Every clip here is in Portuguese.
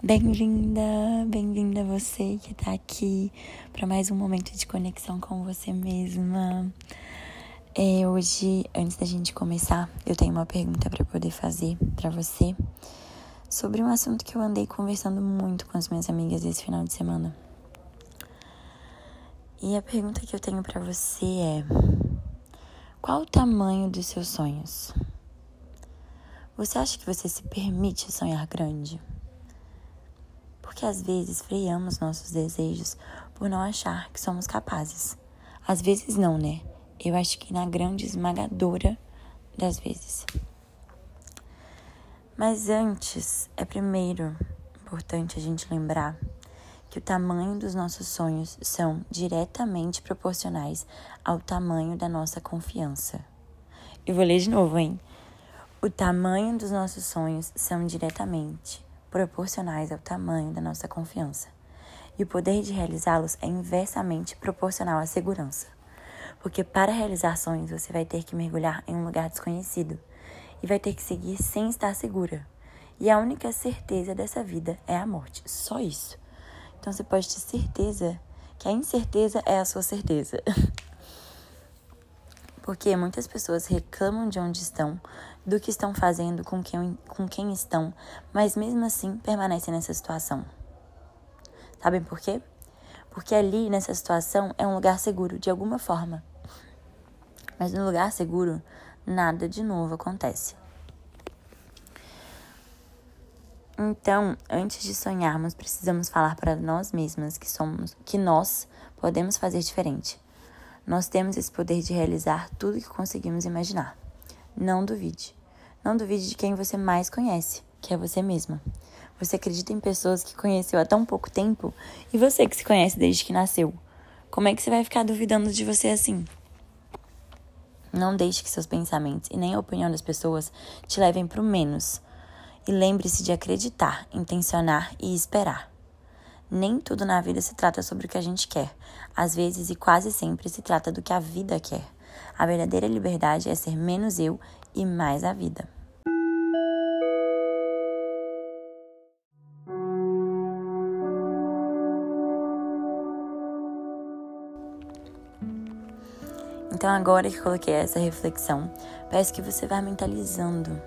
Bem-vinda, bem-vinda você que tá aqui para mais um momento de conexão com você mesma. É, hoje, antes da gente começar, eu tenho uma pergunta para poder fazer para você sobre um assunto que eu andei conversando muito com as minhas amigas esse final de semana. E a pergunta que eu tenho para você é: qual o tamanho dos seus sonhos? Você acha que você se permite sonhar grande? Porque às vezes freamos nossos desejos por não achar que somos capazes. Às vezes não, né? Eu acho que na grande esmagadora das vezes. Mas antes, é primeiro importante a gente lembrar que o tamanho dos nossos sonhos são diretamente proporcionais ao tamanho da nossa confiança. Eu vou ler de novo, hein? O tamanho dos nossos sonhos são diretamente proporcionais ao tamanho da nossa confiança. E o poder de realizá-los é inversamente proporcional à segurança. Porque para realizar sonhos você vai ter que mergulhar em um lugar desconhecido e vai ter que seguir sem estar segura. E a única certeza dessa vida é a morte, só isso. Então você pode ter certeza que a incerteza é a sua certeza. Porque muitas pessoas reclamam de onde estão, do que estão fazendo com quem, com quem estão, mas mesmo assim permanecem nessa situação. Sabem por quê? Porque ali, nessa situação, é um lugar seguro de alguma forma. Mas no lugar seguro, nada de novo acontece. Então, antes de sonharmos, precisamos falar para nós mesmas que somos, que nós podemos fazer diferente. Nós temos esse poder de realizar tudo que conseguimos imaginar. Não duvide. Não duvide de quem você mais conhece, que é você mesma. Você acredita em pessoas que conheceu há tão pouco tempo e você que se conhece desde que nasceu. Como é que você vai ficar duvidando de você assim? Não deixe que seus pensamentos e nem a opinião das pessoas te levem para o menos. E lembre-se de acreditar, intencionar e esperar. Nem tudo na vida se trata sobre o que a gente quer. Às vezes e quase sempre se trata do que a vida quer. A verdadeira liberdade é ser menos eu e mais a vida. Então, agora que coloquei essa reflexão, peço que você vá mentalizando.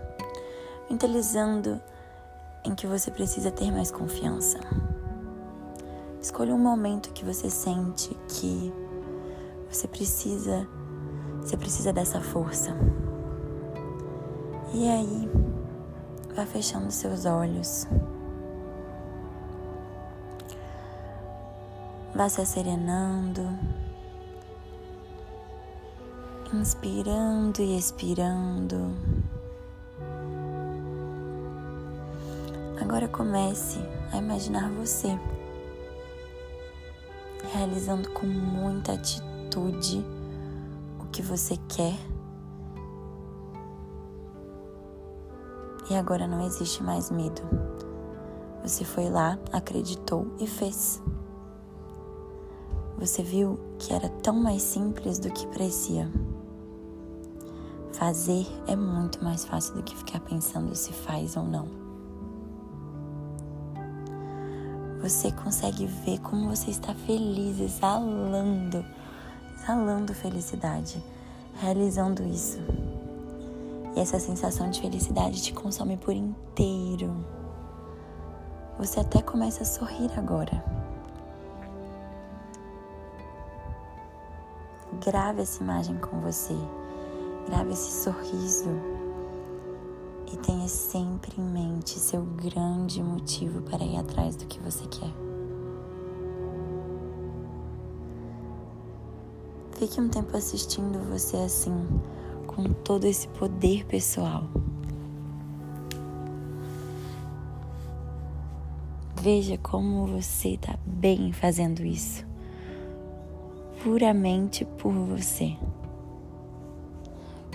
Mentalizando em que você precisa ter mais confiança. Escolha um momento que você sente que você precisa, você precisa dessa força. E aí, vá fechando seus olhos. Vá se serenando. Inspirando e expirando. Agora comece a imaginar você realizando com muita atitude o que você quer. E agora não existe mais medo. Você foi lá, acreditou e fez. Você viu que era tão mais simples do que parecia. Fazer é muito mais fácil do que ficar pensando se faz ou não. Você consegue ver como você está feliz, exalando, exalando felicidade, realizando isso. E essa sensação de felicidade te consome por inteiro. Você até começa a sorrir agora. Grave essa imagem com você. Grave esse sorriso e tenha sempre em mente seu grande motivo para ir atrás do que você quer. Fique um tempo assistindo você assim, com todo esse poder pessoal. Veja como você está bem fazendo isso, puramente por você.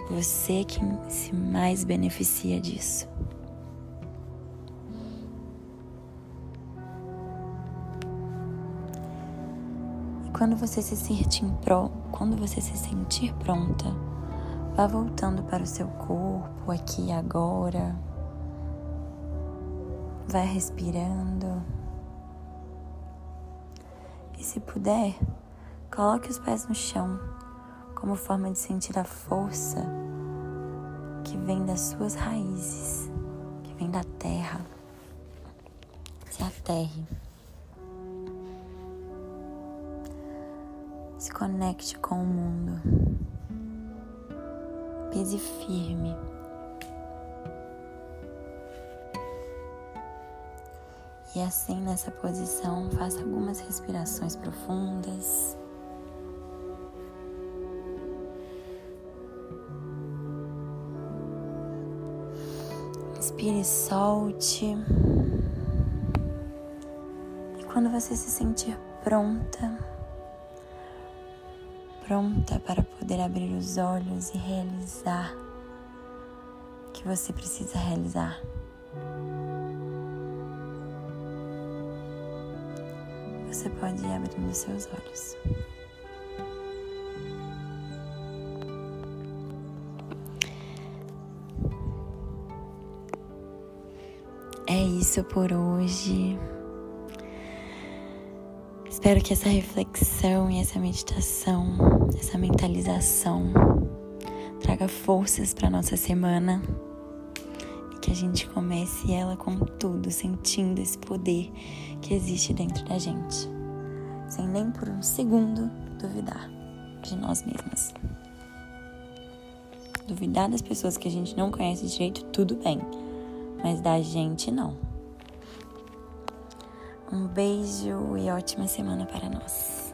Você quem se mais beneficia disso. E quando você se sentir pro, quando você se sentir pronta, vá voltando para o seu corpo aqui e agora. Vai respirando. E se puder, coloque os pés no chão como forma de sentir a força que vem das suas raízes, que vem da terra. Se aterre. Se conecte com o mundo. Pise firme. E assim, nessa posição, faça algumas respirações profundas. Inspire e solte. E quando você se sentir pronta, pronta para poder abrir os olhos e realizar o que você precisa realizar. Você pode ir abrindo seus olhos. Isso por hoje. Espero que essa reflexão e essa meditação, essa mentalização traga forças para nossa semana e que a gente comece ela com tudo, sentindo esse poder que existe dentro da gente, sem nem por um segundo duvidar de nós mesmas. Duvidar das pessoas que a gente não conhece direito, tudo bem mas da gente não. Um beijo e ótima semana para nós.